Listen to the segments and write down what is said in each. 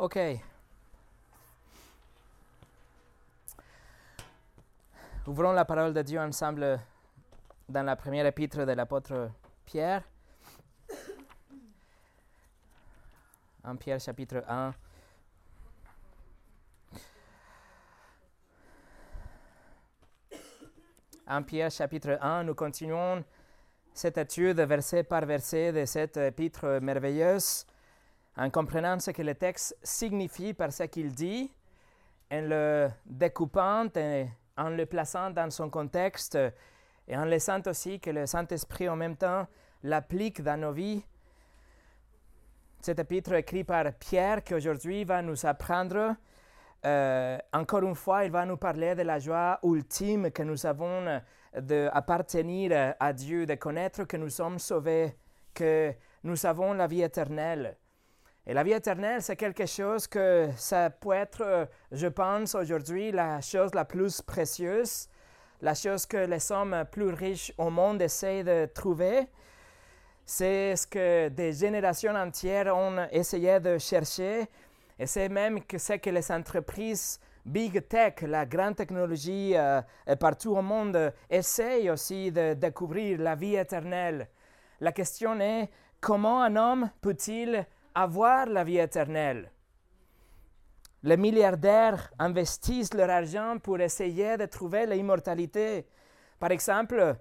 OK. Ouvrons la parole de Dieu ensemble dans la première épître de l'apôtre Pierre. En Pierre chapitre 1. En Pierre chapitre 1, nous continuons cette étude verset par verset de cette épître merveilleuse en comprenant ce que le texte signifie par ce qu'il dit, en le découpant et en le plaçant dans son contexte et en laissant aussi que le Saint-Esprit en même temps l'applique dans nos vies. Cet épître écrit par Pierre qui aujourd'hui va nous apprendre, euh, encore une fois, il va nous parler de la joie ultime que nous avons d'appartenir à Dieu, de connaître que nous sommes sauvés, que nous avons la vie éternelle. Et la vie éternelle, c'est quelque chose que ça peut être, je pense, aujourd'hui la chose la plus précieuse, la chose que les hommes plus riches au monde essayent de trouver. C'est ce que des générations entières ont essayé de chercher. Et c'est même que ce que les entreprises Big Tech, la grande technologie euh, partout au monde, essayent aussi de découvrir la vie éternelle. La question est, comment un homme peut-il avoir la vie éternelle. Les milliardaires investissent leur argent pour essayer de trouver l'immortalité. Par exemple,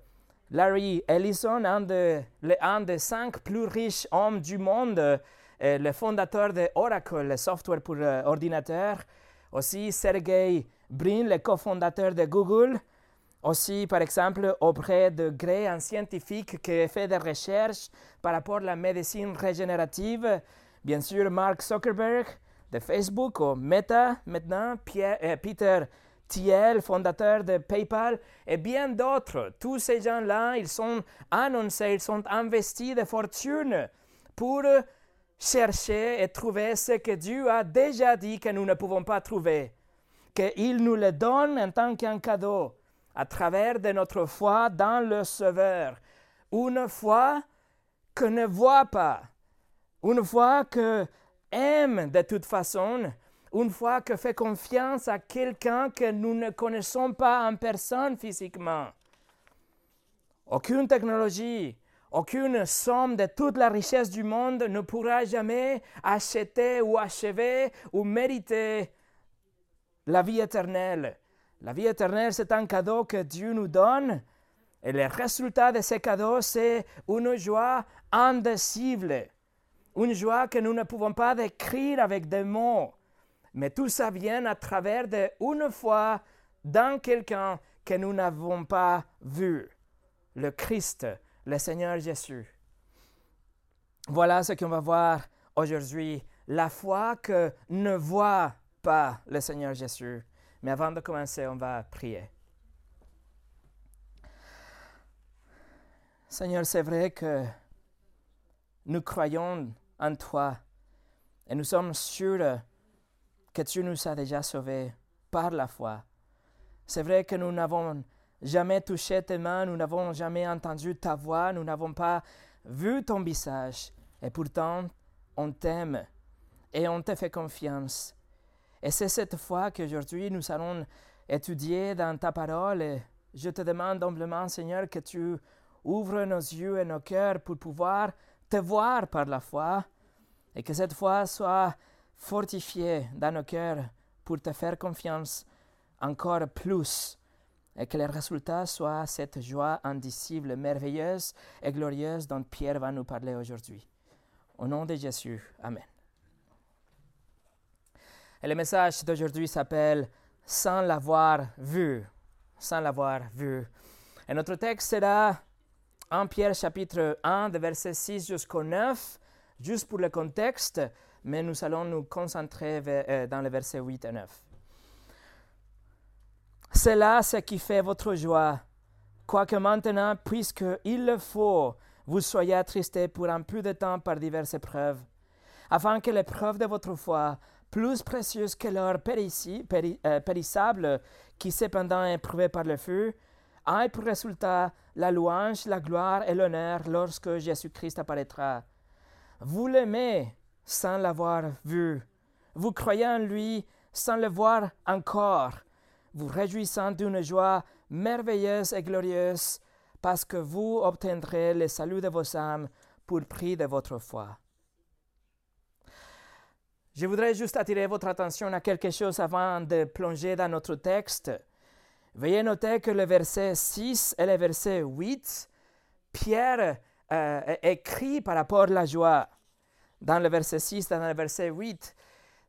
Larry Ellison, un, des cinq plus riches hommes du monde, le fondateur de Oracle, le software pour euh, ordinateur, aussi Sergey Brin, le cofondateur de Google, aussi, par exemple, auprès de Gray, un scientifique qui fait des recherches par rapport à la médecine régénérative. Bien sûr, Mark Zuckerberg de Facebook ou Meta maintenant, euh, Peter Thiel, fondateur de PayPal, et bien d'autres. Tous ces gens-là, ils sont annoncés, ils sont investis de fortune pour chercher et trouver ce que Dieu a déjà dit que nous ne pouvons pas trouver, qu'il nous le donne en tant qu'un cadeau à travers de notre foi dans le Sauveur. Une foi que ne voit pas, une foi que aime de toute façon, une foi que fait confiance à quelqu'un que nous ne connaissons pas en personne physiquement. Aucune technologie, aucune somme de toute la richesse du monde ne pourra jamais acheter ou achever ou mériter la vie éternelle. La vie éternelle, c'est un cadeau que Dieu nous donne. Et le résultat de ce cadeau, c'est une joie indicible. Une joie que nous ne pouvons pas décrire avec des mots. Mais tout ça vient à travers d'une foi dans quelqu'un que nous n'avons pas vu. Le Christ, le Seigneur Jésus. Voilà ce qu'on va voir aujourd'hui. La foi que ne voit pas le Seigneur Jésus. Mais avant de commencer, on va prier. Seigneur, c'est vrai que nous croyons en toi et nous sommes sûrs que tu nous as déjà sauvés par la foi. C'est vrai que nous n'avons jamais touché tes mains, nous n'avons jamais entendu ta voix, nous n'avons pas vu ton visage. Et pourtant, on t'aime et on te fait confiance. Et c'est cette foi qu'aujourd'hui nous allons étudier dans ta parole. Et je te demande humblement, Seigneur, que tu ouvres nos yeux et nos cœurs pour pouvoir te voir par la foi et que cette foi soit fortifiée dans nos cœurs pour te faire confiance encore plus et que le résultat soit cette joie indicible, merveilleuse et glorieuse dont Pierre va nous parler aujourd'hui. Au nom de Jésus, Amen. Et le message d'aujourd'hui s'appelle Sans l'avoir vu. Sans l'avoir vu. Et notre texte sera en Pierre chapitre 1, de verset 6 jusqu'au 9, juste pour le contexte, mais nous allons nous concentrer euh, dans les versets 8 et 9. C'est là ce qui fait votre joie, quoique maintenant, puisqu'il le faut, vous soyez attristés pour un peu de temps par diverses épreuves, afin que l'épreuve de votre foi, plus précieuse que l'or euh, périssable qui cependant est éprouvé par le feu, a pour résultat la louange, la gloire et l'honneur lorsque Jésus-Christ apparaîtra. Vous l'aimez sans l'avoir vu. vous croyez en lui sans le voir encore, vous réjouissant d'une joie merveilleuse et glorieuse, parce que vous obtiendrez le salut de vos âmes pour prix de votre foi. Je voudrais juste attirer votre attention à quelque chose avant de plonger dans notre texte. Veuillez noter que le verset 6 et le verset 8, Pierre euh, écrit par rapport à la joie. Dans le verset 6, dans le verset 8,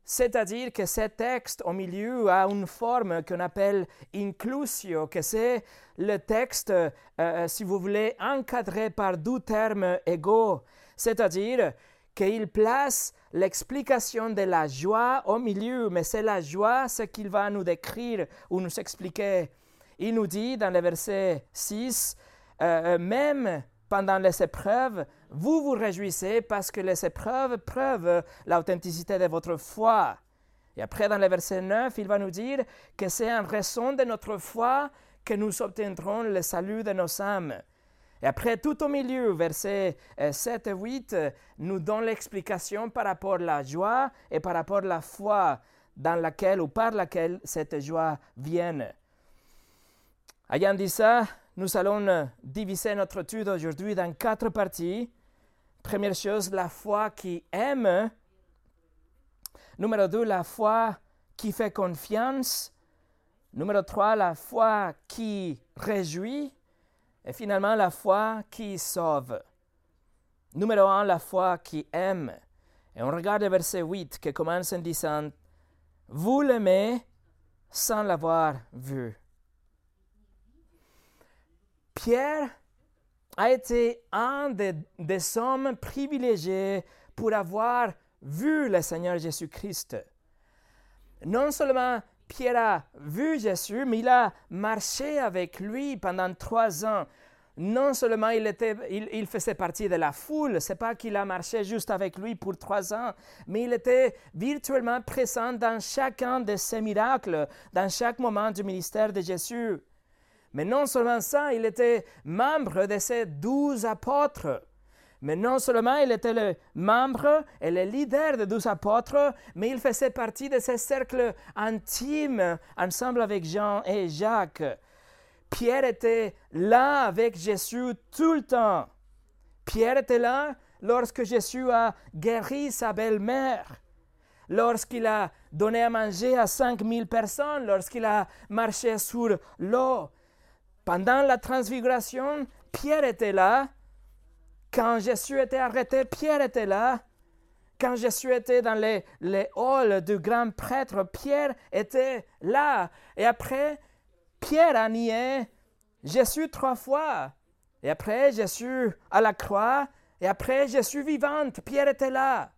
c'est-à-dire que ce texte au milieu a une forme qu'on appelle inclusio, que c'est le texte, euh, euh, si vous voulez, encadré par deux termes égaux. C'est-à-dire qu'il place l'explication de la joie au milieu, mais c'est la joie ce qu'il va nous décrire ou nous expliquer. Il nous dit dans le verset 6, euh, même pendant les épreuves, vous vous réjouissez parce que les épreuves prouvent l'authenticité de votre foi. Et après, dans le verset 9, il va nous dire que c'est en raison de notre foi que nous obtiendrons le salut de nos âmes. Et après, tout au milieu, versets 7 et 8, nous donne l'explication par rapport à la joie et par rapport à la foi dans laquelle ou par laquelle cette joie vient. Ayant dit ça, nous allons diviser notre étude aujourd'hui dans quatre parties. Première chose, la foi qui aime. Numéro deux, la foi qui fait confiance. Numéro trois, la foi qui réjouit. Et finalement, la foi qui sauve. Numéro un, la foi qui aime. Et on regarde le verset 8 qui commence en disant Vous l'aimez sans l'avoir vu. Pierre a été un des, hommes privilégiés pour avoir vu le Seigneur Jésus-Christ. Non seulement Pierre a vu Jésus, mais il a marché avec lui pendant trois ans. Non seulement il, était, il, faisait partie de la foule, c'est pas qu'il a marché juste avec lui pour trois ans, mais il était virtuellement présent dans chacun de ses miracles, dans chaque moment du ministère de Jésus. Mais non seulement ça, il était membre de ces douze apôtres. Mais non seulement il était le membre et le leader de douze apôtres, mais il faisait partie de ces cercles intimes ensemble avec Jean et Jacques. Pierre était là avec Jésus tout le temps. Pierre était là lorsque Jésus a guéri sa belle-mère, lorsqu'il a donné à manger à 5000 personnes, lorsqu'il a marché sur l'eau, pendant la transfiguration, Pierre était là. Quand Jésus était arrêté, Pierre était là. Quand Jésus était dans les, les halls du grand prêtre, Pierre était là. Et après, Pierre a nié Jésus trois fois. Et après, Jésus à la croix. Et après, Jésus vivante. Pierre était là.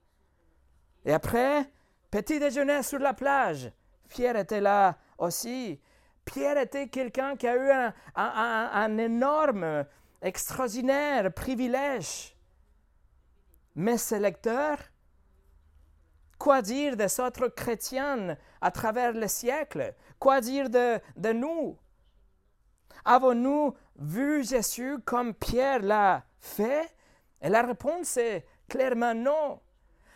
Et après, petit déjeuner sur la plage. Pierre était là aussi. Pierre était quelqu'un qui a eu un, énorme, extraordinaire privilège. Mais ses lecteurs, quoi dire des autres chrétiens à travers les siècles? Quoi dire de, de nous? Avons-nous vu Jésus comme Pierre l'a fait? Et la réponse est clairement non.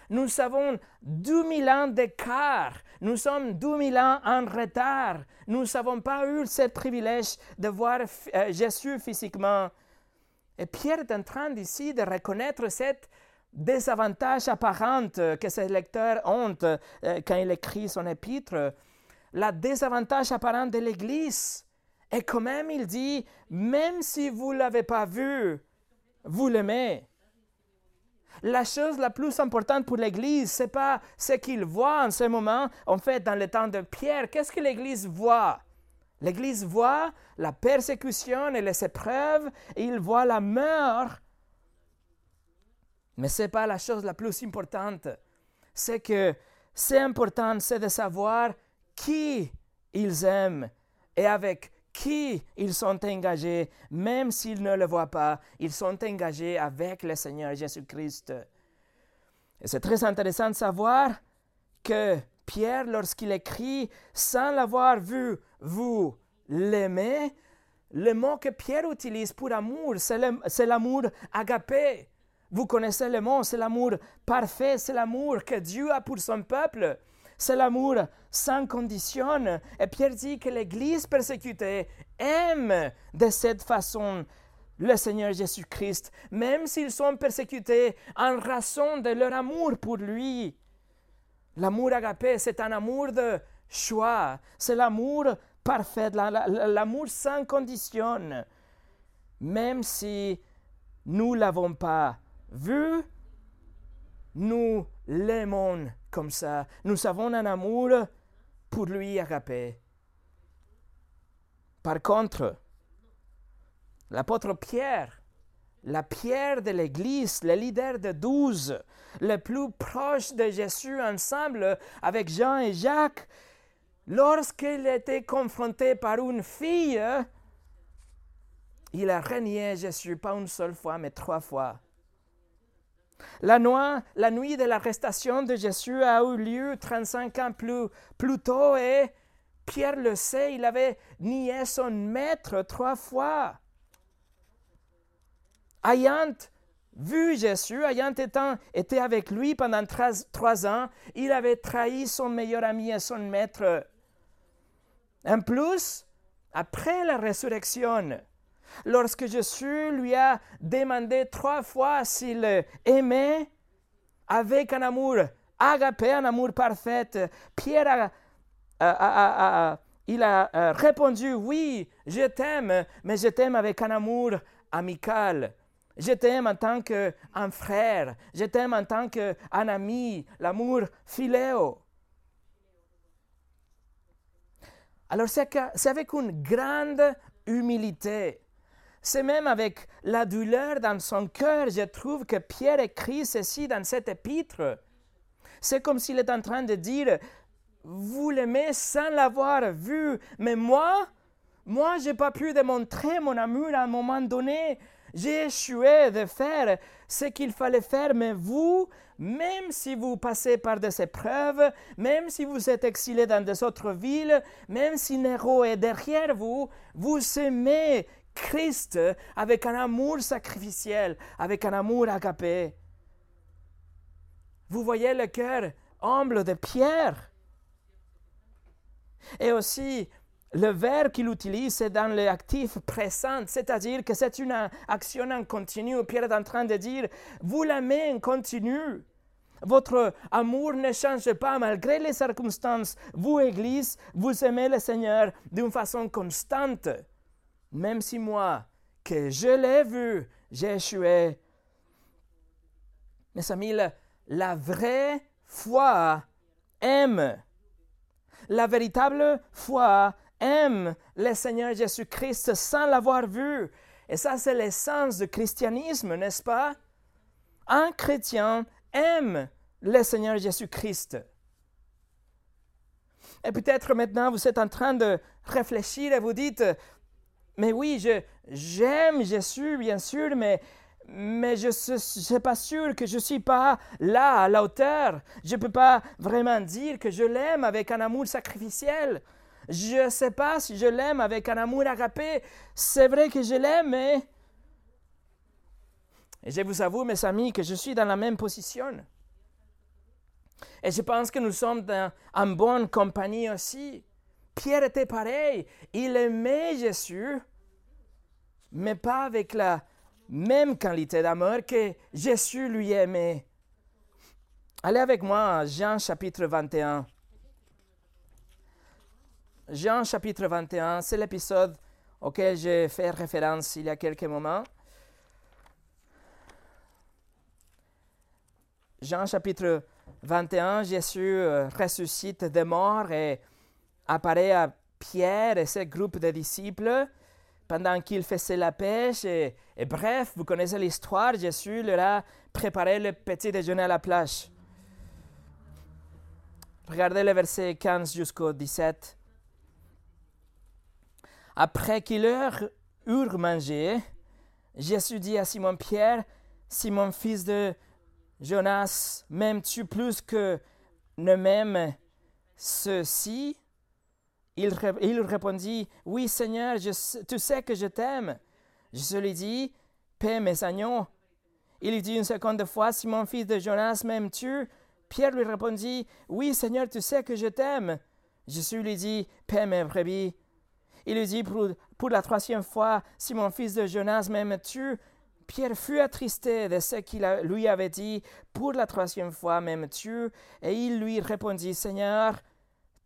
Nous avons 2000 ans d'écart. Nous sommes 2000 ans en retard. Nous n'avons pas eu ce privilège de voir euh, Jésus physiquement. Et Pierre est en train ici de reconnaître cette désavantage apparente que ses lecteurs ont euh, quand il écrit son épître, la désavantage apparente de l'Église. Et quand même, il dit, même si vous ne l'avez pas vu, vous l'aimez. La chose la plus importante pour l'Église, ce n'est pas ce qu'il voit en ce moment. En fait, dans le temps de Pierre, qu'est-ce que l'Église voit? L'Église voit la persécution et les épreuves, et il voit la mort. Mais ce n'est pas la chose la plus importante. C'est que c'est important, c'est de savoir qui ils aiment et avec qui ils sont engagés, même s'ils ne le voient pas, ils sont engagés avec le Seigneur Jésus-Christ. Et c'est très intéressant de savoir que Pierre, lorsqu'il écrit, sans l'avoir vu, vous l'aimez, le mot que Pierre utilise pour amour, c'est l'amour agapé. Vous connaissez le mot, c'est l'amour parfait, c'est l'amour que Dieu a pour son peuple. c'est l'amour sans condition. Et Pierre dit que l'Église persécutée aime de cette façon le Seigneur Jésus-Christ, même s'ils sont persécutés en raison de leur amour pour lui. L'amour agapé, c'est un amour de choix, c'est l'amour parfait, l'amour sans condition. Même si nous ne l'avons pas vu, nous l'aimons comme ça. Nous avons un amour pour lui agapé. Par contre, l'apôtre Pierre, la pierre de l'Église, le leader de douze, le plus proche de Jésus ensemble avec Jean et Jacques, lorsqu'il était confronté par une fille, il a renié Jésus pas une seule fois, mais trois fois. La nuit, de l'arrestation de Jésus a eu lieu 35 ans plus tôt et Pierre le sait, il avait nié son maître trois fois. Ayant vu Jésus, ayant été avec lui pendant trois ans, il avait trahi son meilleur ami et son maître. En plus, après la résurrection, lorsque Jésus lui a demandé trois fois s'il aimait avec un amour agapé, un amour parfait, Pierre a, il a euh, répondu, oui, je t'aime, mais je t'aime avec un amour amical. Je t'aime en tant qu'un frère. Je t'aime en tant qu'un ami. L'amour philéo. Alors c'est avec une grande humilité c'est même avec la douleur dans son cœur, je trouve que Pierre écrit ceci dans cet épître. C'est comme s'il est en train de dire, vous l'aimez sans l'avoir vu, mais moi, moi, je n'ai pas pu démontrer mon amour à un moment donné. J'ai échoué de faire ce qu'il fallait faire, mais vous, même si vous passez par des épreuves, même si vous êtes exilé dans des autres villes, même si Néro est derrière vous, vous aimez Christ avec un amour sacrificiel, avec un amour agapé. Vous voyez le cœur humble de Pierre. Et aussi, le verbe qu'il utilise, c'est dans l'actif présent, c'est-à-dire que c'est une action en continu. Pierre est en train de dire, vous l'aimez en continu. Votre amour ne change pas malgré les circonstances. Vous, Église, vous aimez le Seigneur d'une façon constante même si moi, que je l'ai vu, j'ai échoué. Mes amis, la, vraie foi aime. La véritable foi aime le Seigneur Jésus-Christ sans l'avoir vu. Et ça, c'est l'essence du christianisme, n'est-ce pas? Un chrétien aime le Seigneur Jésus-Christ. Et peut-être maintenant vous êtes en train de réfléchir et vous dites, mais oui, je, j'aime Jésus, bien sûr, mais, mais je ne suis pas sûr que je ne suis pas là, à la hauteur. Je ne peux pas vraiment dire que je l'aime avec un amour sacrificiel. Je ne sais pas si je l'aime avec un amour agapé. C'est vrai que je l'aime, mais... Et je vous avoue, mes amis, que je suis dans la même position. Et je pense que nous sommes en bonne compagnie aussi. Pierre était pareil. Il aimait Jésus, mais pas avec la même qualité d'amour que Jésus lui aimait. Allez avec moi Jean chapitre 21. Jean chapitre 21, c'est l'épisode auquel j'ai fait référence il y a quelques moments. Jean chapitre 21, Jésus euh, ressuscite des morts et apparaît à Pierre et ses groupes de disciples pendant qu'il faisait la pêche. Et, bref, vous connaissez l'histoire, Jésus leur a préparé le petit déjeuner à la plage. Regardez le verset 15 jusqu'au 17. Après qu'ils eurent mangé, Jésus dit à Simon-Pierre, Simon fils de Jonas, m'aimes-tu plus que ne m'aime ceci il, répondit, Oui Seigneur, tu sais que je t'aime. Je lui dis, Paix mes agneaux. Il lui dit une seconde fois, Si mon fils de Jonas m'aimes-tu? Pierre lui répondit, Oui, Seigneur, tu sais que je t'aime. Jésus lui dit, Paix mes brebis. Il lui dit pour, la troisième fois, Si mon fils de Jonas m'aimes-tu? Pierre fut attristé de ce qu'il lui avait dit. Pour la troisième fois m'aimes-tu? Et il lui répondit, Seigneur,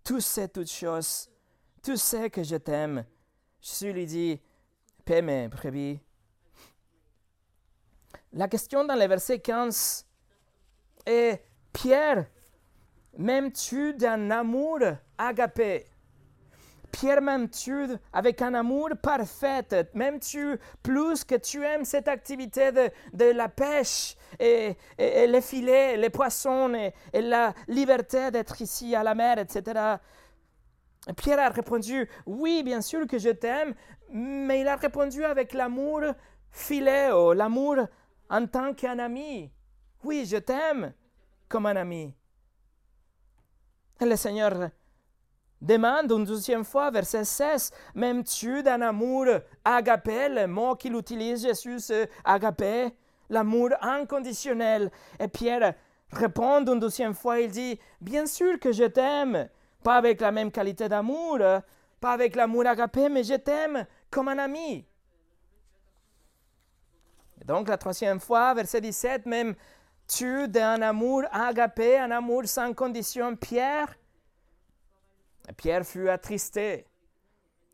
tu sais toutes choses. Tu sais que je t'aime. Jésus lui dit, Paix mes brebis. La question dans le verset 15 est Pierre, m'aimes-tu d'un amour agapé? Pierre, m'aimes-tu avec un amour parfait M'aimes-tu plus que tu aimes cette activité de, la pêche et, les filets, les poissons et, et la liberté d'être ici à la mer, etc. Pierre a répondu, oui, bien sûr que je t'aime, mais il a répondu avec l'amour filéo, l'amour en tant qu'un ami. Oui, je t'aime, comme un ami. Le Seigneur demande une deuxième fois, verset 16, M'aimes-tu d'un amour agapé Le mot qu'il utilise, Jésus, agapé, l'amour inconditionnel. Et Pierre répond une deuxième fois, il dit, Bien sûr que je t'aime, pas avec la même qualité d'amour, pas avec l'amour agapé, mais je t'aime comme un ami. Et donc la troisième fois, verset 17, même tu d'un amour agapé, un amour sans condition, Pierre? Pierre fut attristé.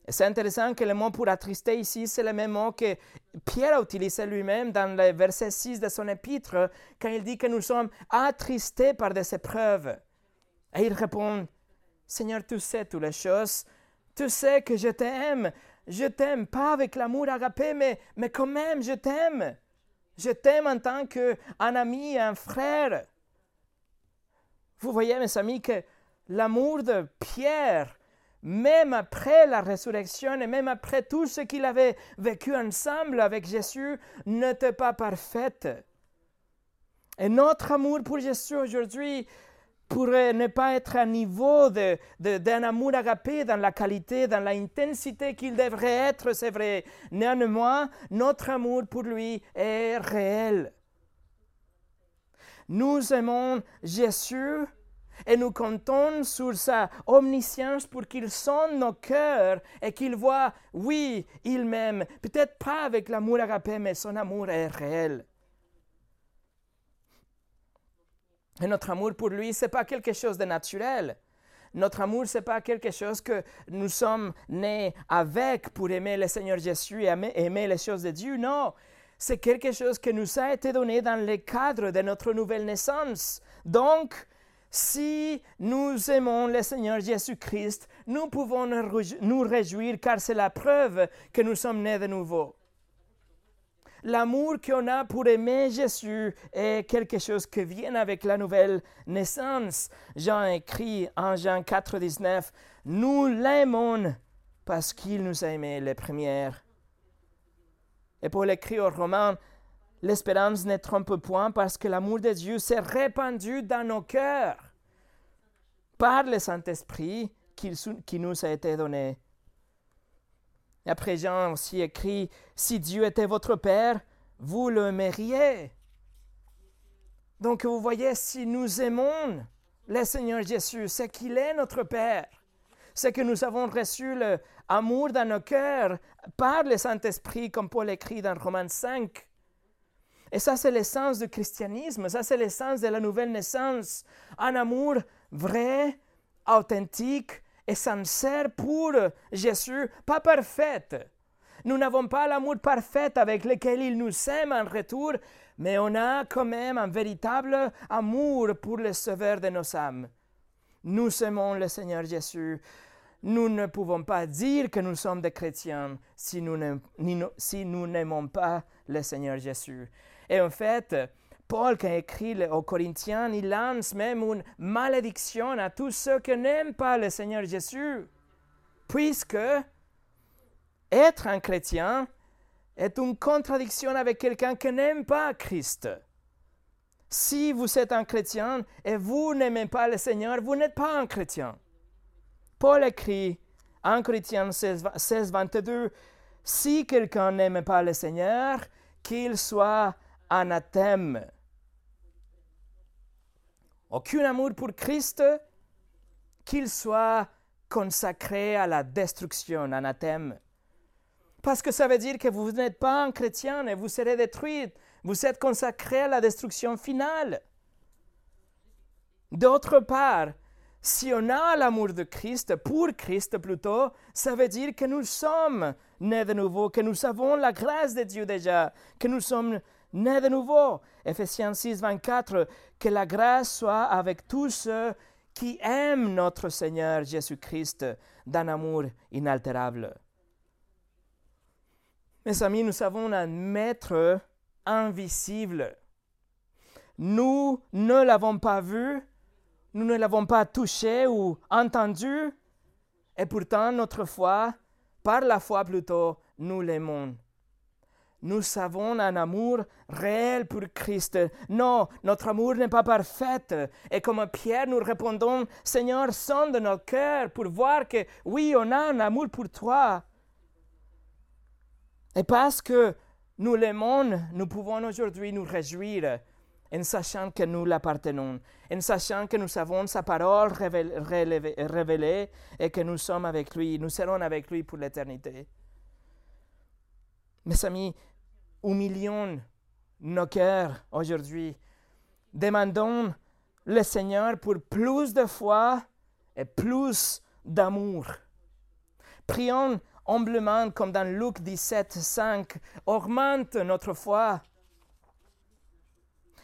C'est intéressant que le mot pour attrister ici, c'est le même mot que Pierre a utilisé lui-même dans le verset 6 de son épître, quand il dit que nous sommes attristés par des épreuves. Et il répond, Seigneur, tu sais toutes les choses, tu sais que je t'aime, je t'aime pas avec l'amour agapé, mais, mais quand même, je t'aime. Je t'aime en tant qu'un ami, un frère. Vous voyez, mes amis, que l'amour de Pierre, même après la résurrection et même après tout ce qu'il avait vécu ensemble avec Jésus, n'était pas parfait. Et notre amour pour Jésus aujourd'hui pourrait ne pas être à niveau d'un de, amour agapé dans la qualité, dans l'intensité qu'il devrait être, c'est vrai. Néanmoins, notre amour pour lui est réel. Nous aimons Jésus et nous comptons sur sa omniscience pour qu'il sonne nos cœurs et qu'il voit, oui, il m'aime, peut-être pas avec l'amour agapé, mais son amour est réel. Et notre amour pour lui, ce n'est pas quelque chose de naturel. Notre amour, ce n'est pas quelque chose que nous sommes nés avec pour aimer le Seigneur Jésus et aimer, les choses de Dieu. Non, c'est quelque chose qui nous a été donné dans le cadre de notre nouvelle naissance. Donc, si nous aimons le Seigneur Jésus-Christ, nous pouvons nous réjouir car c'est la preuve que nous sommes nés de nouveau l'amour qu'on a pour aimer Jésus est quelque chose qui vient avec la nouvelle naissance. Jean écrit en Jean 4, 19, Nous l'aimons parce qu'il nous a aimés les premières. Et pour l'écrit aux Romains, l'espérance ne trompe point parce que l'amour de Dieu s'est répandu dans nos cœurs par le Saint-Esprit qui nous a été donné. Et après, Jean aussi écrit, Si Dieu était votre Père, vous le l'aimeriez. Donc vous voyez, si nous aimons le Seigneur Jésus, c'est qu'il est notre Père. C'est que nous avons reçu l'amour dans nos cœurs par le Saint-Esprit, comme Paul écrit dans Romains 5. Et ça, c'est l'essence du christianisme, ça, c'est l'essence de la nouvelle naissance. Un amour vrai, authentique, et sincère pour Jésus, pas parfaite. Nous n'avons pas l'amour parfait avec lequel il nous aime en retour, mais on a quand même un véritable amour pour le Sauveur de nos âmes. Nous aimons le Seigneur Jésus. Nous ne pouvons pas dire que nous sommes des chrétiens si nous n'aimons pas le Seigneur Jésus. Et en fait, Paul, qui a écrit aux Corinthiens, il lance même une malédiction à tous ceux qui n'aiment pas le Seigneur Jésus, puisque être un chrétien est une contradiction avec quelqu'un qui n'aime pas Christ. Si vous êtes un chrétien et vous n'aimez pas le Seigneur, vous n'êtes pas un chrétien. Paul écrit en Corinthiens 16, 16 22, Si quelqu'un n'aime pas le Seigneur, qu'il soit anathème. aucun amour pour Christ, qu'il soit consacré à la destruction, anathème. Parce que ça veut dire que vous n'êtes pas un chrétien et vous serez détruit. Vous êtes consacré à la destruction finale. D'autre part, si on a l'amour de Christ, pour Christ plutôt, ça veut dire que nous sommes nés de nouveau, que nous avons la grâce de Dieu déjà, que nous sommes nés de nouveau. Ephésiens 6, 24, que la grâce soit avec tous ceux qui aiment notre Seigneur Jésus-Christ d'un amour inaltérable. Mes amis, nous avons un maître invisible. Nous ne l'avons pas vu, nous ne l'avons pas touché ou entendu, et pourtant notre foi, par la foi plutôt, nous l'aimons. Nous avons un amour réel pour Christ. Non, notre amour n'est pas parfait. Et comme Pierre, nous répondons, Seigneur, sonde notre cœur pour voir que oui, on a un amour pour toi. Et parce que nous l'aimons, nous pouvons aujourd'hui nous réjouir en sachant que nous l'appartenons, en sachant que nous avons sa parole révélée et que nous sommes avec lui, nous serons avec lui pour l'éternité. Mes amis, humilions nos cœurs aujourd'hui. Demandons le Seigneur pour plus de foi et plus d'amour. Prions humblement comme dans Luc 17, 5. Augmente notre foi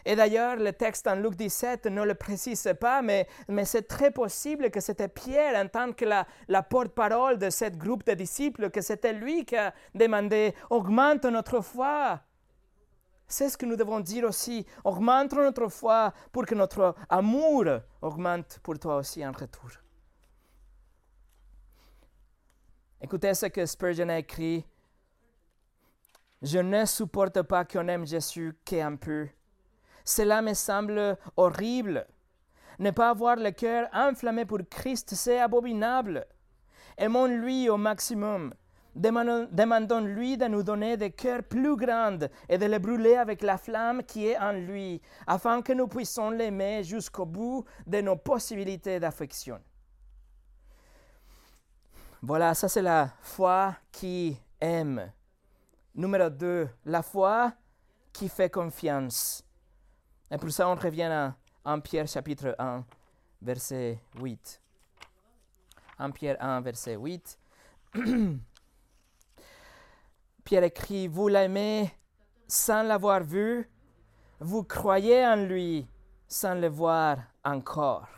et d'ailleurs, le texte en Luc 17 ne le précise pas, mais, mais c'est très possible que c'était Pierre, en tant que la, la porte-parole de ce groupe de disciples, que c'était lui qui a demandé Augmente notre foi. C'est ce que nous devons dire aussi. Augmente notre foi pour que notre amour augmente pour toi aussi en retour. Écoutez ce que Spurgeon a écrit. Je ne supporte pas qu'on aime Jésus qu'un peu cela me semble horrible. Ne pas avoir le cœur enflammé pour Christ, c'est abominable. Aimons-lui au maximum. Demandons-lui de nous donner des cœurs plus grands et de les brûler avec la flamme qui est en lui, afin que nous puissions l'aimer jusqu'au bout de nos possibilités d'affection. Voilà, ça c'est la foi qui aime. Numéro 2, la foi qui fait confiance. Et pour ça, on revient à 1 Pierre chapitre 1, verset 8. 1 Pierre 1, verset 8. Pierre écrit, vous l'aimez sans l'avoir vu, vous croyez en lui sans le voir encore.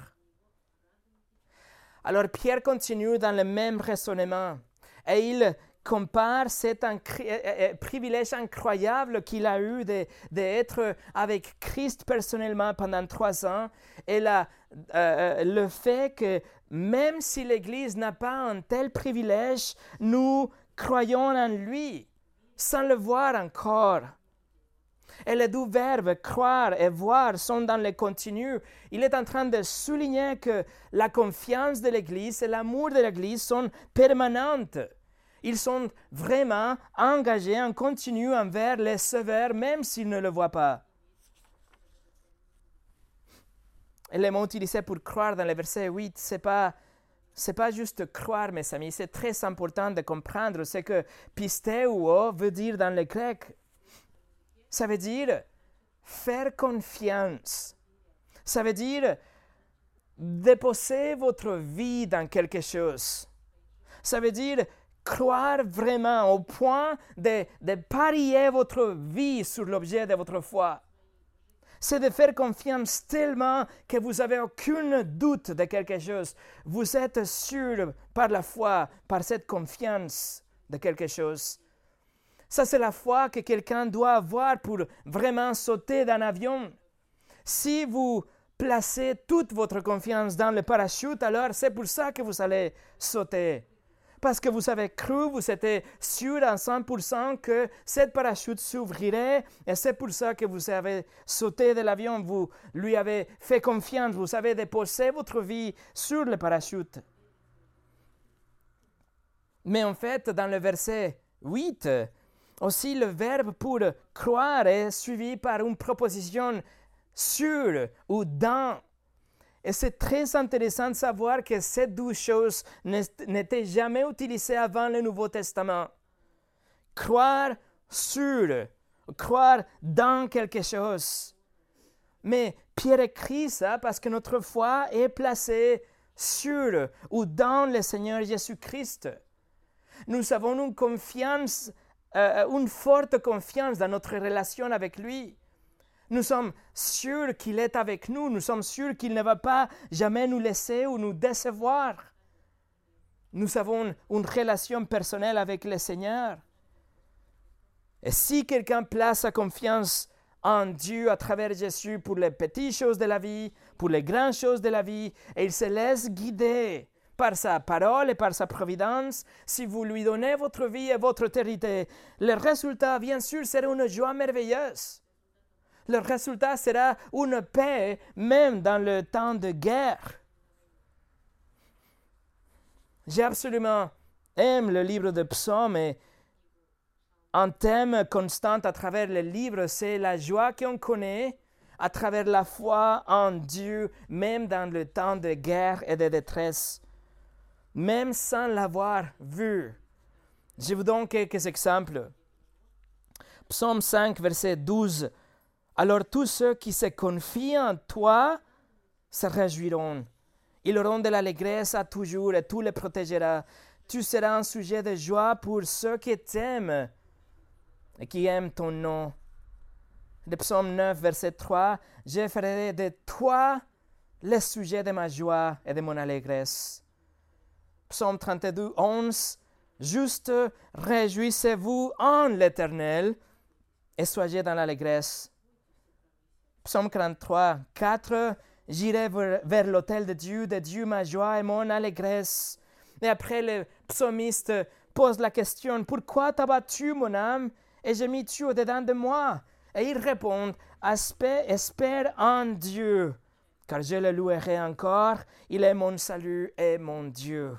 Alors Pierre continue dans le même raisonnement et il compare cet euh, euh, euh, privilège incroyable qu'il a eu d'être avec Christ personnellement pendant trois ans et la, le fait que même si l'Église n'a pas un tel privilège, nous croyons en lui sans le voir encore. Et les deux verbes croire et voir sont dans le continu. Il est en train de souligner que la confiance de l'Église et l'amour de l'Église sont permanentes. Ils sont vraiment engagés en continu envers les sévères, même s'ils ne le voient pas. Et les mots utilisés pour croire dans le verset 8, ce n'est pas, pas juste croire, mes amis, c'est très important de comprendre ce que pisteuo veut dire dans le grec. Ça veut dire faire confiance. Ça veut dire déposer votre vie dans quelque chose. Ça veut dire croire vraiment au point de, de parier votre vie sur l'objet de votre foi. C'est de faire confiance tellement que vous n'avez aucun doute de quelque chose. Vous êtes sûr par la foi, par cette confiance de quelque chose. Ça, c'est la foi que quelqu'un doit avoir pour vraiment sauter d'un avion. Si vous placez toute votre confiance dans le parachute, alors c'est pour ça que vous allez sauter parce que vous avez cru, vous étiez sûr à 100% que cette parachute s'ouvrirait et c'est pour ça que vous avez sauté de l'avion, vous lui avez fait confiance, vous avez déposé votre vie sur le parachute. Mais en fait, dans le verset 8, aussi le verbe pour croire est suivi par une proposition sur ou dans. Et c'est très intéressant de savoir que ces douze choses n'étaient jamais utilisées avant le Nouveau Testament. Croire sur, croire dans quelque chose. Mais Pierre écrit ça parce que notre foi est placée sur ou dans le Seigneur Jésus-Christ. Nous avons une confiance, euh, une forte confiance dans notre relation avec lui. Nous sommes sûrs qu'il est avec nous. Nous sommes sûrs qu'il ne va pas jamais nous laisser ou nous décevoir. Nous avons une relation personnelle avec le Seigneur. Et si quelqu'un place sa confiance en Dieu à travers Jésus pour les petites choses de la vie, pour les grandes choses de la vie, et il se laisse guider par sa parole et par sa providence, si vous lui donnez votre vie et votre autorité, le résultat, bien sûr, sera une joie merveilleuse. Le résultat sera une paix même dans le temps de guerre. J'ai absolument aimé le livre de psaumes et un thème constant à travers le livre, c'est la joie qu'on connaît à travers la foi en Dieu, même dans le temps de guerre et de détresse, même sans l'avoir vu. Je vous donne quelques exemples. Psaume 5, verset 12 alors tous ceux qui se confient en toi se réjouiront. Ils auront de l'allégresse à toujours et tout les protégera. Tu seras un sujet de joie pour ceux qui t'aiment et qui aiment ton nom. Le psaume 9, verset 3, Je ferai de toi le sujet de ma joie et de mon allégresse. Psaume 32, 11, Juste réjouissez-vous en l'Éternel et soyez dans l'allégresse. Psaume 43, 4, J'irai vers l'autel de Dieu, de Dieu ma joie et mon allégresse. Et après, le psalmiste pose la question, Pourquoi t'as battu mon âme et j'ai mis tu au-dedans de moi Et il répond, Espère en Dieu, car je le louerai encore, il est mon salut et mon Dieu.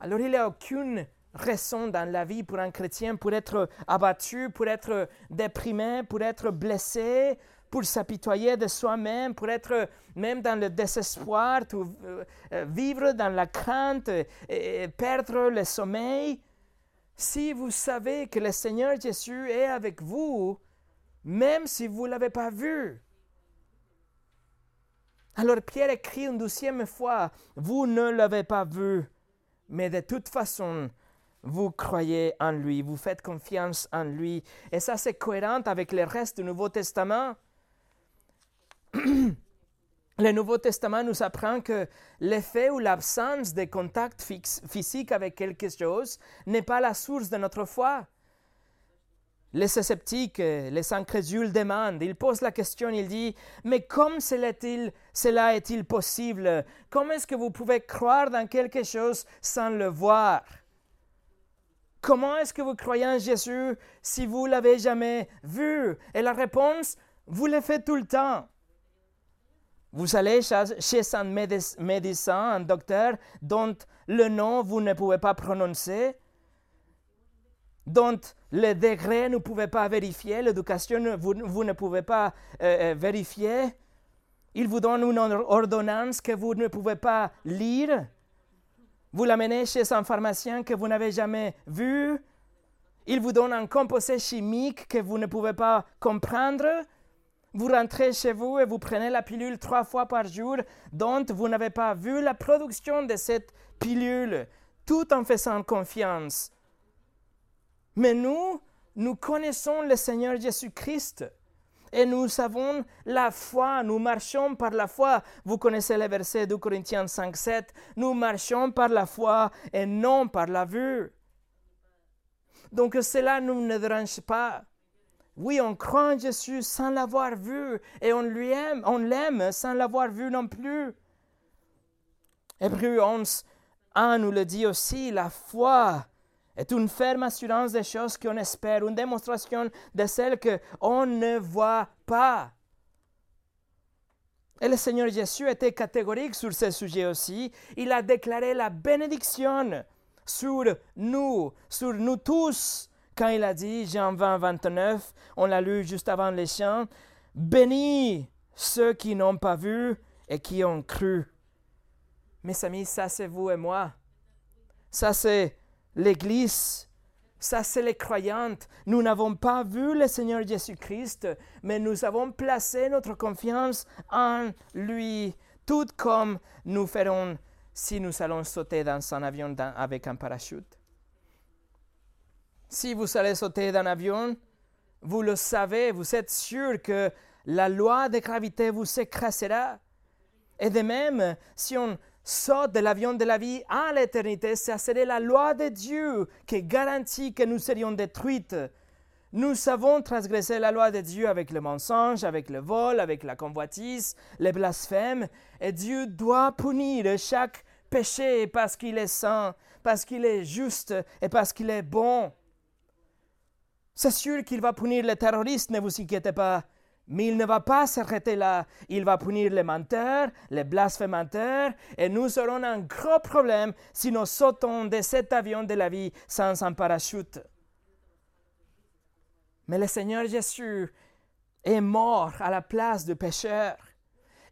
Alors il n'y a aucune raison dans la vie pour un chrétien pour être abattu, pour être déprimé, pour être blessé, pour s'apitoyer de soi-même, pour être même dans le désespoir, euh, euh, vivre dans la crainte et perdre le sommeil. Si vous savez que le Seigneur Jésus est avec vous, même si vous ne l'avez pas vu. Alors Pierre écrit une douzième fois, vous ne l'avez pas vu, mais de toute façon, vous croyez en lui, vous faites confiance en lui. Et ça, c'est cohérent avec le reste du Nouveau Testament. Le Nouveau Testament nous apprend que l'effet ou l'absence de contact physique avec quelque chose n'est pas la source de notre foi. Les sceptiques, les incrédules demandent, ils posent la question, ils disent, mais comment cela est-il possible? Comment est-ce que vous pouvez croire dans quelque chose sans le voir? Comment est-ce que vous croyez en Jésus si vous l'avez jamais vu? Et la réponse, vous le faites tout le temps. Vous allez chez un médecin, un docteur dont le nom vous ne pouvez pas prononcer, dont le degré ne pouvez pas vérifier, l'éducation vous, vous, ne pouvez pas euh, euh, vérifier. Il vous donne une ordonnance que vous ne pouvez pas lire. Vous l'amenez chez un pharmacien que vous n'avez jamais vu. Il vous donne un composé chimique que vous ne pouvez pas comprendre. Vous rentrez chez vous et vous prenez la pilule trois fois par jour dont vous n'avez pas vu la production de cette pilule, tout en faisant confiance. Mais nous, nous connaissons le Seigneur Jésus-Christ et nous avons la foi, nous marchons par la foi. Vous connaissez le verset de Corinthiens 5, 7. Nous marchons par la foi et non par la vue. Donc cela ne nous dérange pas. Oui, on croit en Jésus sans l'avoir vu et on lui aime, on l'aime sans l'avoir vu non plus. Hébreu 11, 1 nous le dit aussi, la foi est une ferme assurance des choses qu'on espère, une démonstration de celles qu'on ne voit pas. Et le Seigneur Jésus était catégorique sur ce sujet aussi. Il a déclaré la bénédiction sur nous, sur nous tous, quand il a dit, Jean 20, 29, on l'a lu juste avant les chants, Bénis ceux qui n'ont pas vu et qui ont cru. Mes amis, ça c'est vous et moi. Ça c'est l'Église. Ça c'est les croyantes. Nous n'avons pas vu le Seigneur Jésus-Christ, mais nous avons placé notre confiance en lui, tout comme nous ferons si nous allons sauter dans un avion avec un parachute. Si vous allez sauter d'un avion, vous le savez, vous êtes sûr que la loi de gravité vous écrasera. Et de même, si on saute de l'avion de la vie à l'éternité, ce serait la loi de Dieu qui garantit que nous serions détruites. Nous avons transgressé la loi de Dieu avec le mensonge, avec le vol, avec la convoitise, les blasphèmes, et Dieu doit punir chaque péché parce qu'il est saint, parce qu'il est juste et parce qu'il est bon. C'est sûr qu'il va punir les terroristes, ne vous inquiétez pas. Mais il ne va pas s'arrêter là. Il va punir les menteurs, les blasphémateurs, et nous aurons un gros problème si nous sautons de cet avion de la vie sans un parachute. Mais le Seigneur Jésus est mort à la place du pécheur.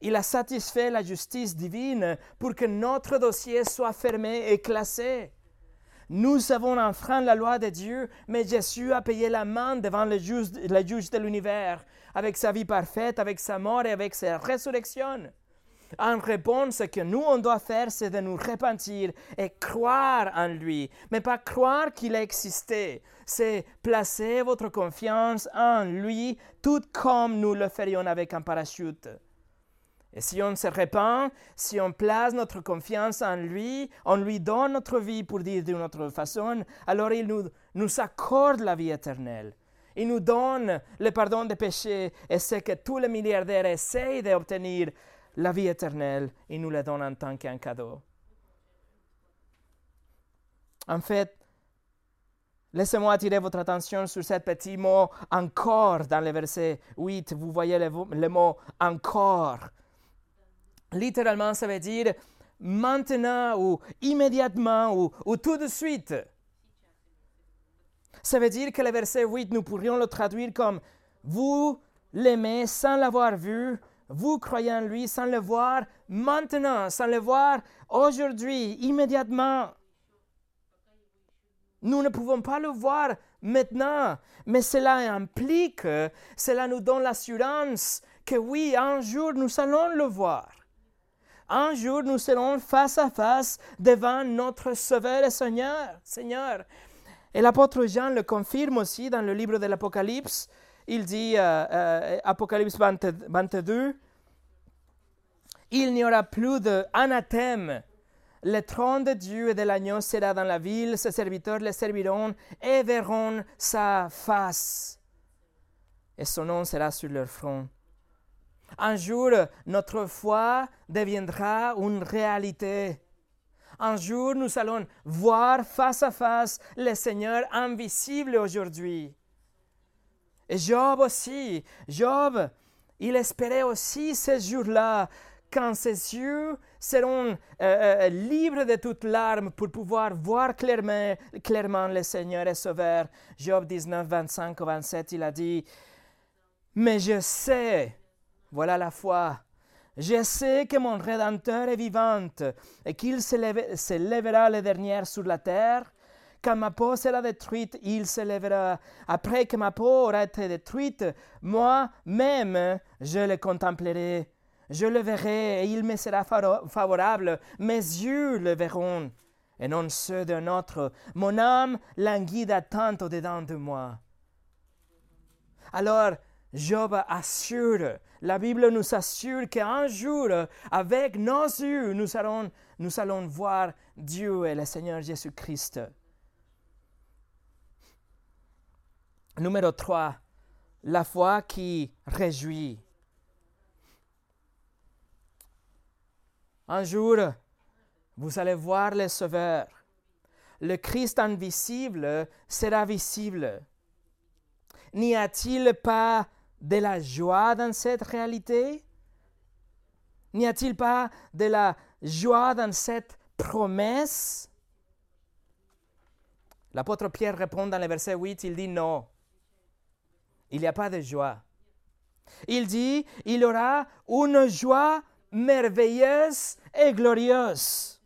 Il a satisfait la justice divine pour que notre dossier soit fermé et classé. Nous avons enfreint la loi de Dieu, mais Jésus a payé la main devant le juge, de l'univers, avec sa vie parfaite, avec sa mort et avec sa résurrection. En réponse, ce que nous, on doit faire, c'est de nous repentir et croire en lui, mais pas croire qu'il a existé. C'est placer votre confiance en lui, tout comme nous le ferions avec un parachute. Et si on se répand, si on place notre confiance en lui, on lui donne notre vie pour dire d'une autre façon, alors il nous, nous accorde la vie éternelle. Il nous donne le pardon des péchés et ce que tous les milliardaires essayent d'obtenir, la vie éternelle, il nous la donne en tant qu'un cadeau. En fait, Laissez-moi attirer votre attention sur ce petit mot encore dans le verset 8. Vous voyez le mot encore. Littéralement, ça veut dire maintenant ou immédiatement ou, tout de suite. Ça veut dire que le verset 8, nous pourrions le traduire comme Vous l'aimez sans l'avoir vu, vous croyez en lui sans le voir maintenant, sans le voir aujourd'hui, immédiatement. Nous ne pouvons pas le voir maintenant, mais cela implique, cela nous donne l'assurance que oui, un jour nous allons le voir. Un jour, nous serons face à face devant notre Sauveur et Seigneur. Seigneur. Et l'apôtre Jean le confirme aussi dans le livre de l'Apocalypse. Il dit, euh, euh, Apocalypse 22, il n'y aura plus d'anathème. Le trône de Dieu et de l'agneau sera dans la ville, ses serviteurs le serviront et verront sa face. Et son nom sera sur leur front. Un jour, notre foi deviendra une réalité. Un jour, nous allons voir face à face le Seigneur invisible aujourd'hui. Et Job aussi, Job, il espérait aussi ce jour-là, quand ses yeux seront euh, euh, libres de toute larmes pour pouvoir voir clairement, clairement le Seigneur et Sauveur. Job 19, 25 au 27, il a dit, Mais je sais voilà la foi. Je sais que mon Rédempteur est vivant et qu'il se, lèvera sur la terre. Quand ma peau sera détruite, il se lèvera. Après que ma peau aura été détruite, moi-même, je le contemplerai. Je le verrai et il me sera favorable. Mes yeux le verront et non ceux d'un autre. Mon âme languit d'attente au-dedans de moi. Alors, Job assure, la Bible nous assure qu'un jour, avec nos yeux, nous allons, voir Dieu et le Seigneur Jésus-Christ. Numéro 3, la foi qui réjouit. Un jour, vous allez voir le Sauveur. Le Christ invisible sera visible. N'y a-t-il pas de la joie dans cette réalité? N'y a-t-il pas de la joie dans cette promesse? L'apôtre Pierre répond dans le verset 8, il dit non. Il n'y a pas de joie. Il dit, il aura une joie merveilleuse et glorieuse.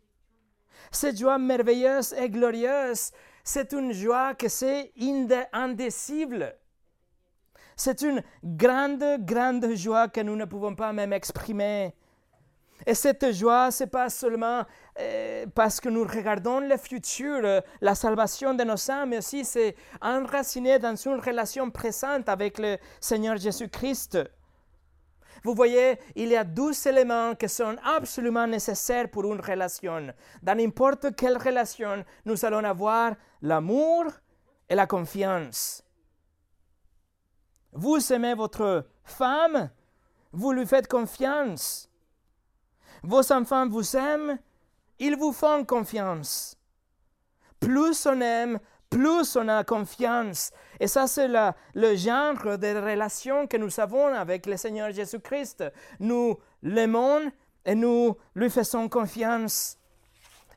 Cette joie merveilleuse et glorieuse, c'est une joie que c'est indécible. C'est une grande, grande joie que nous ne pouvons pas même exprimer. Et cette joie, c'est pas seulement euh, parce que nous regardons le futur, euh, la salvation de nos âmes, mais aussi c'est enraciné dans une relation présente avec le Seigneur Jésus-Christ. Vous voyez, il y a douze éléments qui sont absolument nécessaires pour une relation. Dans n'importe quelle relation, nous allons avoir l'amour et la confiance. Vous aimez votre femme, vous lui faites confiance. Vos enfants vous aiment, ils vous font confiance. Plus on aime, plus on a confiance. Et ça, c'est le genre de relation que nous avons avec le Seigneur Jésus-Christ. Nous l'aimons et nous lui faisons confiance.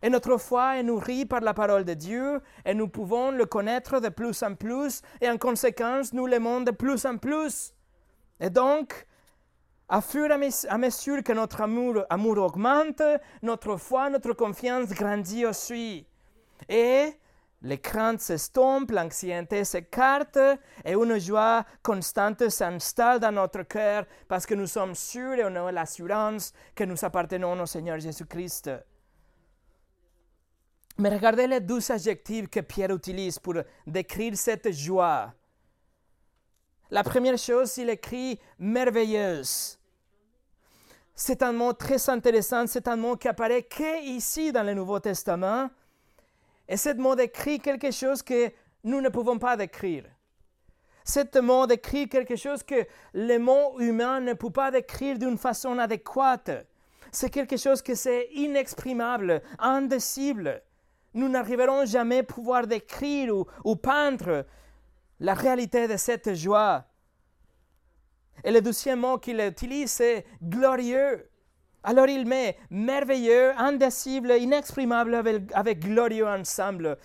Et notre foi est nourrie par la parole de Dieu et nous pouvons le connaître de plus en plus et en conséquence, nous l'aimons de plus en plus. Et donc, à mesure que notre amour, amour augmente, notre foi, notre confiance grandit aussi. Et les craintes s'estompent, l'anxiété s'écarte et une joie constante s'installe dans notre cœur parce que nous sommes sûrs et on a l'assurance que nous appartenons au Seigneur Jésus-Christ. Mais regardez les douze adjectifs que Pierre utilise pour décrire cette joie. La première chose, il écrit merveilleuse. C'est un mot très intéressant, c'est un mot qui apparaît qu'ici dans le Nouveau Testament. Et ce mot décrit quelque chose que nous ne pouvons pas décrire. Ce mot décrit quelque chose que le mot humain ne peut pas décrire d'une façon adéquate. C'est quelque chose que c'est inexprimable, indicible. Nous n'arriverons jamais à pouvoir décrire ou, peindre la réalité de cette joie. Et le deuxième mot qu'il utilise, c'est glorieux. Alors il met merveilleux, indicible, inexprimable avec, glorieux ensemble.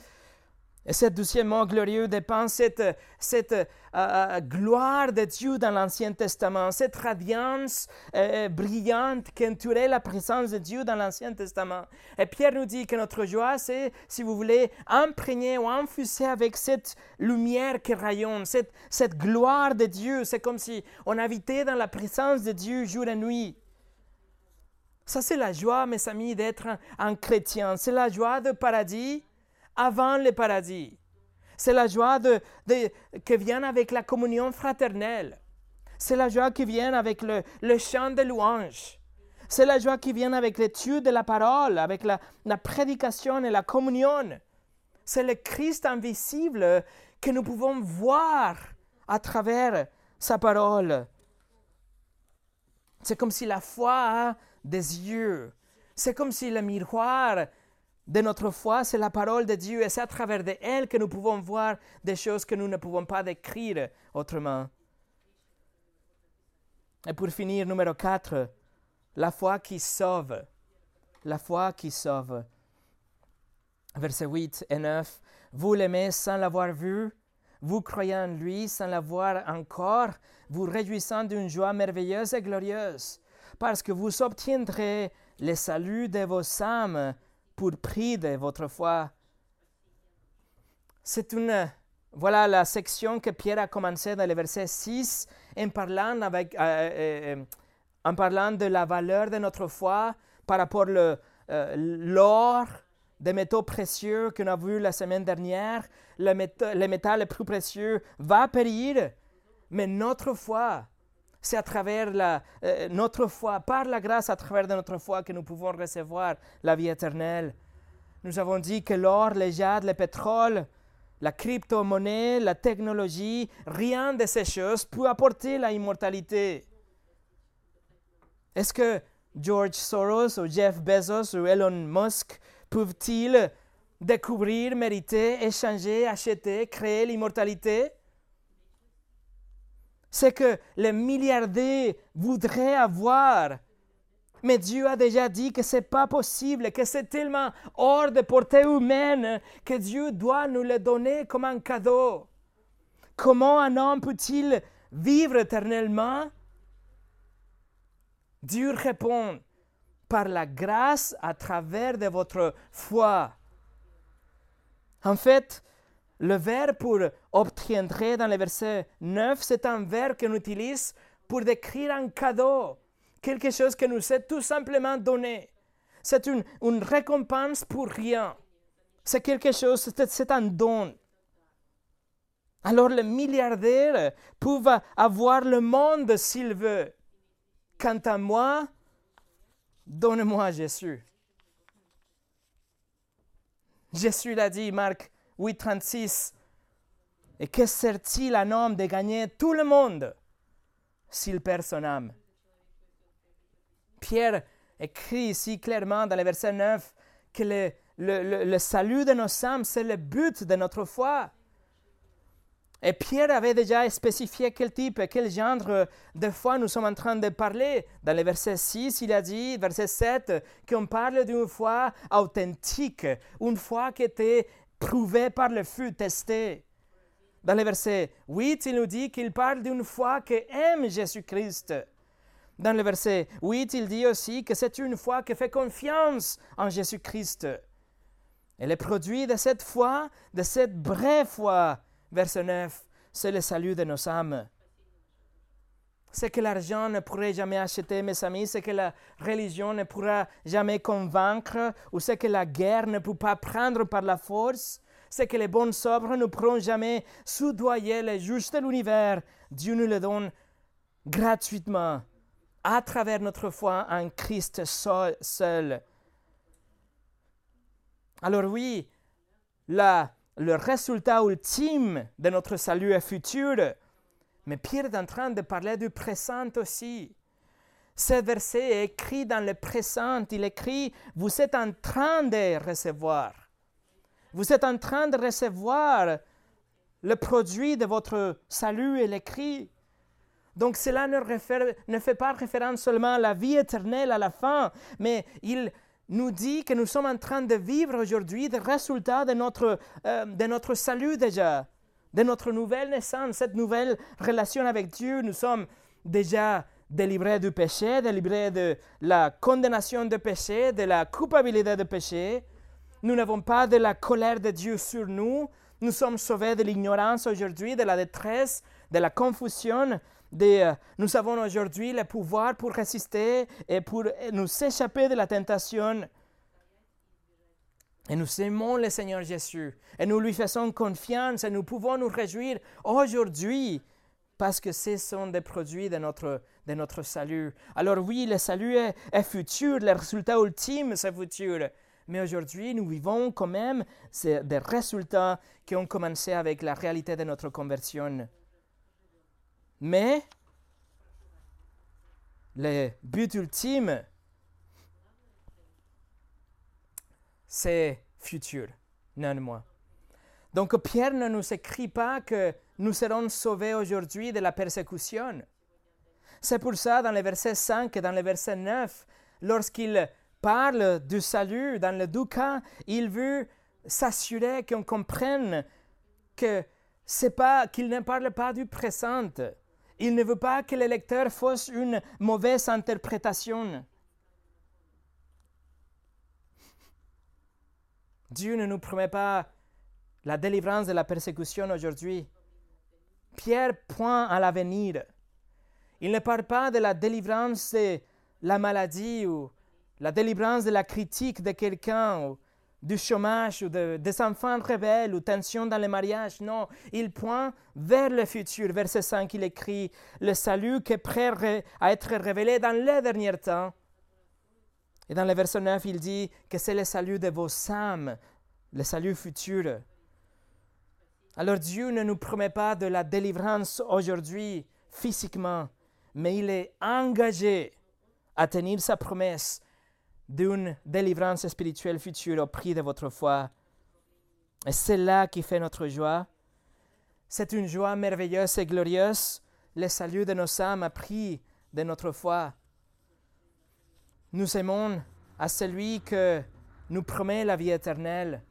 Et ce deuxième mot glorieux cette, cette euh, euh, gloire de Dieu dans l'Ancien Testament, cette radiance euh, brillante qui entourait la présence de Dieu dans l'Ancien Testament. Et Pierre nous dit que notre joie, c'est, si vous voulez, imprégner ou infuser avec cette lumière qui rayonne, cette, cette gloire de Dieu. C'est comme si on habitait dans la présence de Dieu jour et nuit. Ça, c'est la joie, mes amis, d'être un chrétien. C'est la joie du paradis avant le paradis. C'est la joie de, qui vient avec la communion fraternelle. C'est la joie qui vient avec le, chant de louange. C'est la joie qui vient avec l'étude de la parole, avec la, la prédication et la communion. C'est le Christ invisible que nous pouvons voir à travers sa parole. C'est comme si la foi a des yeux. C'est comme si le miroir de notre foi, c'est la parole de Dieu et c'est à travers de elle que nous pouvons voir des choses que nous ne pouvons pas décrire autrement. Et pour finir, numéro 4, la foi qui sauve. La foi qui sauve. Versets 8 et 9. Vous l'aimez sans l'avoir vu, vous croyez en lui sans l'avoir encore, vous réjouissant d'une joie merveilleuse et glorieuse, parce que vous obtiendrez le salut de vos âmes pour prix de votre foi. C'est une, voilà la section que Pierre a commencé dans le verset 6 en parlant, avec, euh, euh, euh, en parlant de la valeur de notre foi par rapport à l'or, des métaux précieux qu'on a vu la semaine dernière. Le, métal, le métal le plus précieux va périr, mais notre foi, c'est à travers euh, notre foi, par la grâce à travers notre foi que nous pouvons recevoir la vie éternelle. Nous avons dit que l'or, les jade, le pétrole, la crypto-monnaie, la technologie, rien de ces choses peut apporter la immortalité. Est-ce que George Soros ou Jeff Bezos ou Elon Musk peuvent-ils découvrir, mériter, échanger, acheter, créer l'immortalité? C'est que les milliardaires voudraient avoir. Mais Dieu a déjà dit que ce n'est pas possible, que c'est tellement hors de portée humaine que Dieu doit nous le donner comme un cadeau. Comment un homme peut-il vivre éternellement? Dieu répond, par la grâce à travers de votre foi. En fait, le verbe pour obtiendrait dans le verset 9, c'est un verbe qu'on utilise pour décrire un cadeau, quelque chose que nous est tout simplement donné. C'est une, une récompense pour rien. C'est quelque chose, c'est un don. Alors le milliardaire peut avoir le monde s'il veut. Quant à moi, donne-moi Jésus. Jésus l'a dit, Marc 8, 36. Et que sert-il à un homme de gagner tout le monde s'il perd son âme? Pierre écrit ici clairement dans le verset 9 que le, salut de nos âmes, c'est le but de notre foi. Et Pierre avait déjà spécifié quel type, quel genre de foi nous sommes en train de parler. Dans le verset 6, il a dit, verset 7, qu'on parle d'une foi authentique, une foi qui était prouvée par le feu, testée. Dans le verset 8, il nous dit qu'il parle d'une foi qui aime Jésus-Christ. Dans le verset 8, il dit aussi que c'est une foi qui fait confiance en Jésus-Christ. Et le produit de cette foi, de cette vraie foi, Verset 9, c'est le salut de nos âmes. Ce que l'argent ne pourrait jamais acheter, mes amis, ce que la religion ne pourra jamais convaincre, ou ce que la guerre ne peut pas prendre par la force, ce que les bonnes sobres ne pourront jamais soudoyer le juste de l'univers, Dieu nous le donne gratuitement, à travers notre foi en Christ seul. Alors oui, le résultat ultime de notre salut est futur. Mais Pierre est en train de parler du présent aussi. Ce verset est écrit dans le présent. Il écrit, vous êtes en train de recevoir. Vous êtes en train de recevoir le produit de votre salut et l'écrit. Donc cela ne, fait pas référence seulement à la vie éternelle à la fin, mais il nous dit que nous sommes en train de vivre aujourd'hui des résultats de notre, euh, de notre salut déjà, de notre nouvelle naissance, cette nouvelle relation avec Dieu. Nous sommes déjà délivrés du péché, délivrés de la condamnation du péché, de la culpabilité du péché. Nous n'avons pas de la colère de Dieu sur nous. Nous sommes sauvés de l'ignorance aujourd'hui, de la détresse, de la confusion, euh, nous avons aujourd'hui le pouvoir pour résister et pour nous échapper de la tentation. Et nous aimons le Seigneur Jésus et nous lui faisons confiance et nous pouvons nous réjouir aujourd'hui parce que ce sont des produits de notre, de notre salut. Alors oui, le salut est, est futur, le résultat ultime c'est futur. Mais aujourd'hui, nous vivons quand même des résultats qui ont commencé avec la réalité de notre conversion. Mais le but ultime, c'est futur, non moi. Donc Pierre ne nous écrit pas que nous serons sauvés aujourd'hui de la persécution. C'est pour ça, dans le verset 5 et dans le verset 9, lorsqu'il parle du salut dans le deux il veut s'assurer qu'on comprenne que c'est pas qu'il ne parle pas du présent, il ne veut pas que le lecteur fasse une mauvaise interprétation. Dieu ne nous promet pas la délivrance de la persécution aujourd'hui. Pierre pointe à l'avenir. Il ne parle pas de la délivrance de la maladie ou la délivrance de la critique de quelqu'un du chômage ou des enfants rebelles ou tension dans le mariage. Non, il pointe vers le futur. Verset 5, il écrit le salut qui est prêt à être révélé dans les derniers temps. Et dans le verset 9, il dit que c'est le salut de vos âmes, le salut futur. Alors Dieu ne nous promet pas de la délivrance aujourd'hui physiquement, mais il est engagé à tenir sa promesse d'une délivrance spirituelle future au prix de votre foi. Et c'est là qui fait notre joie. C'est une joie merveilleuse et glorieuse, le salut de nos âmes a prix de notre foi. Nous aimons à celui que nous promet la vie éternelle.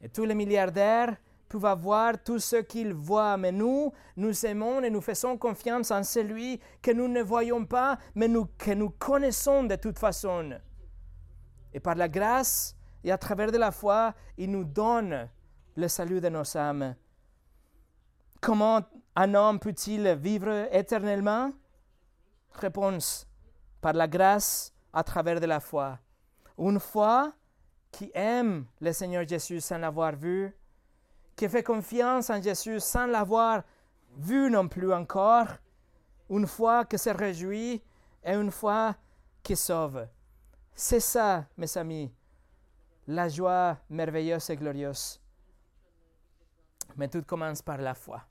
Et tous les milliardaires peuvent avoir tout ce qu'ils voient, mais nous, nous aimons et nous faisons confiance en celui que nous ne voyons pas, mais que nous connaissons de toute façon. Et par la grâce et à travers de la foi, il nous donne le salut de nos âmes. Comment un homme peut-il vivre éternellement? Réponse, par la grâce à travers de la foi. Une foi qui aime le Seigneur Jésus sans l'avoir vu, qui fait confiance en Jésus sans l'avoir vu non plus encore, une foi qui se réjouit et une foi qui sauve. C'est ça, mes amis, la joie merveilleuse et glorieuse. Mais tout commence par la foi.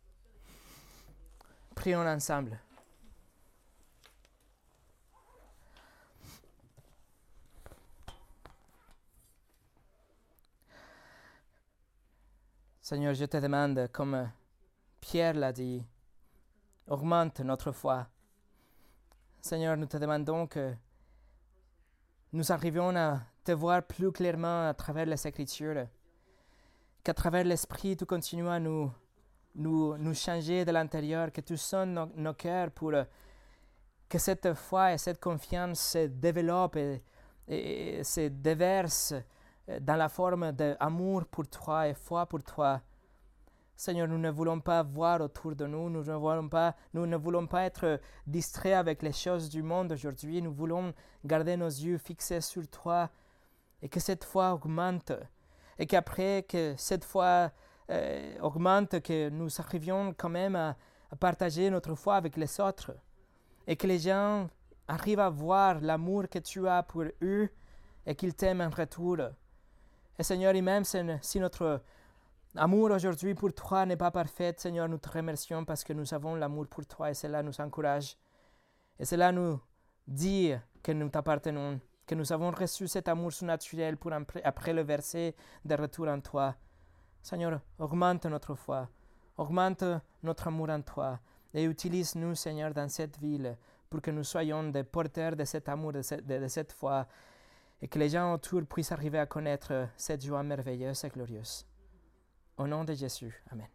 Prions ensemble. Seigneur, je te demande, comme Pierre l'a dit, augmente notre foi. Seigneur, nous te demandons que nous arrivions à te voir plus clairement à travers les Écritures, qu'à travers l'Esprit, tu continues à nous, nous, changer de l'intérieur, que tu sonnes nos, cœurs pour que cette foi et cette confiance se développent et se déversent dans la forme d'amour pour toi et foi pour toi. Seigneur, nous ne voulons pas voir autour de nous, nous ne voulons pas, nous ne voulons pas être distraits avec les choses du monde aujourd'hui, nous voulons garder nos yeux fixés sur toi et que cette foi augmente et qu'après que cette foi euh, augmente, que nous arrivions quand même à partager notre foi avec les autres et que les gens arrivent à voir l'amour que tu as pour eux et qu'ils t'aiment en retour. Et Seigneur, et même si notre amour aujourd'hui pour toi n'est pas parfait, Seigneur, nous te remercions parce que nous avons l'amour pour toi et cela nous encourage. Et cela nous dit que nous t'appartenons, que nous avons reçu cet amour surnaturel pour après le verset de retour en toi. Seigneur, augmente notre foi, augmente notre amour en toi et utilise-nous, Seigneur, dans cette ville pour que nous soyons des porteurs de cet amour, de de cette foi et que les gens autour puissent arriver à connaître cette joie merveilleuse et glorieuse. Au nom de Jésus. Amen.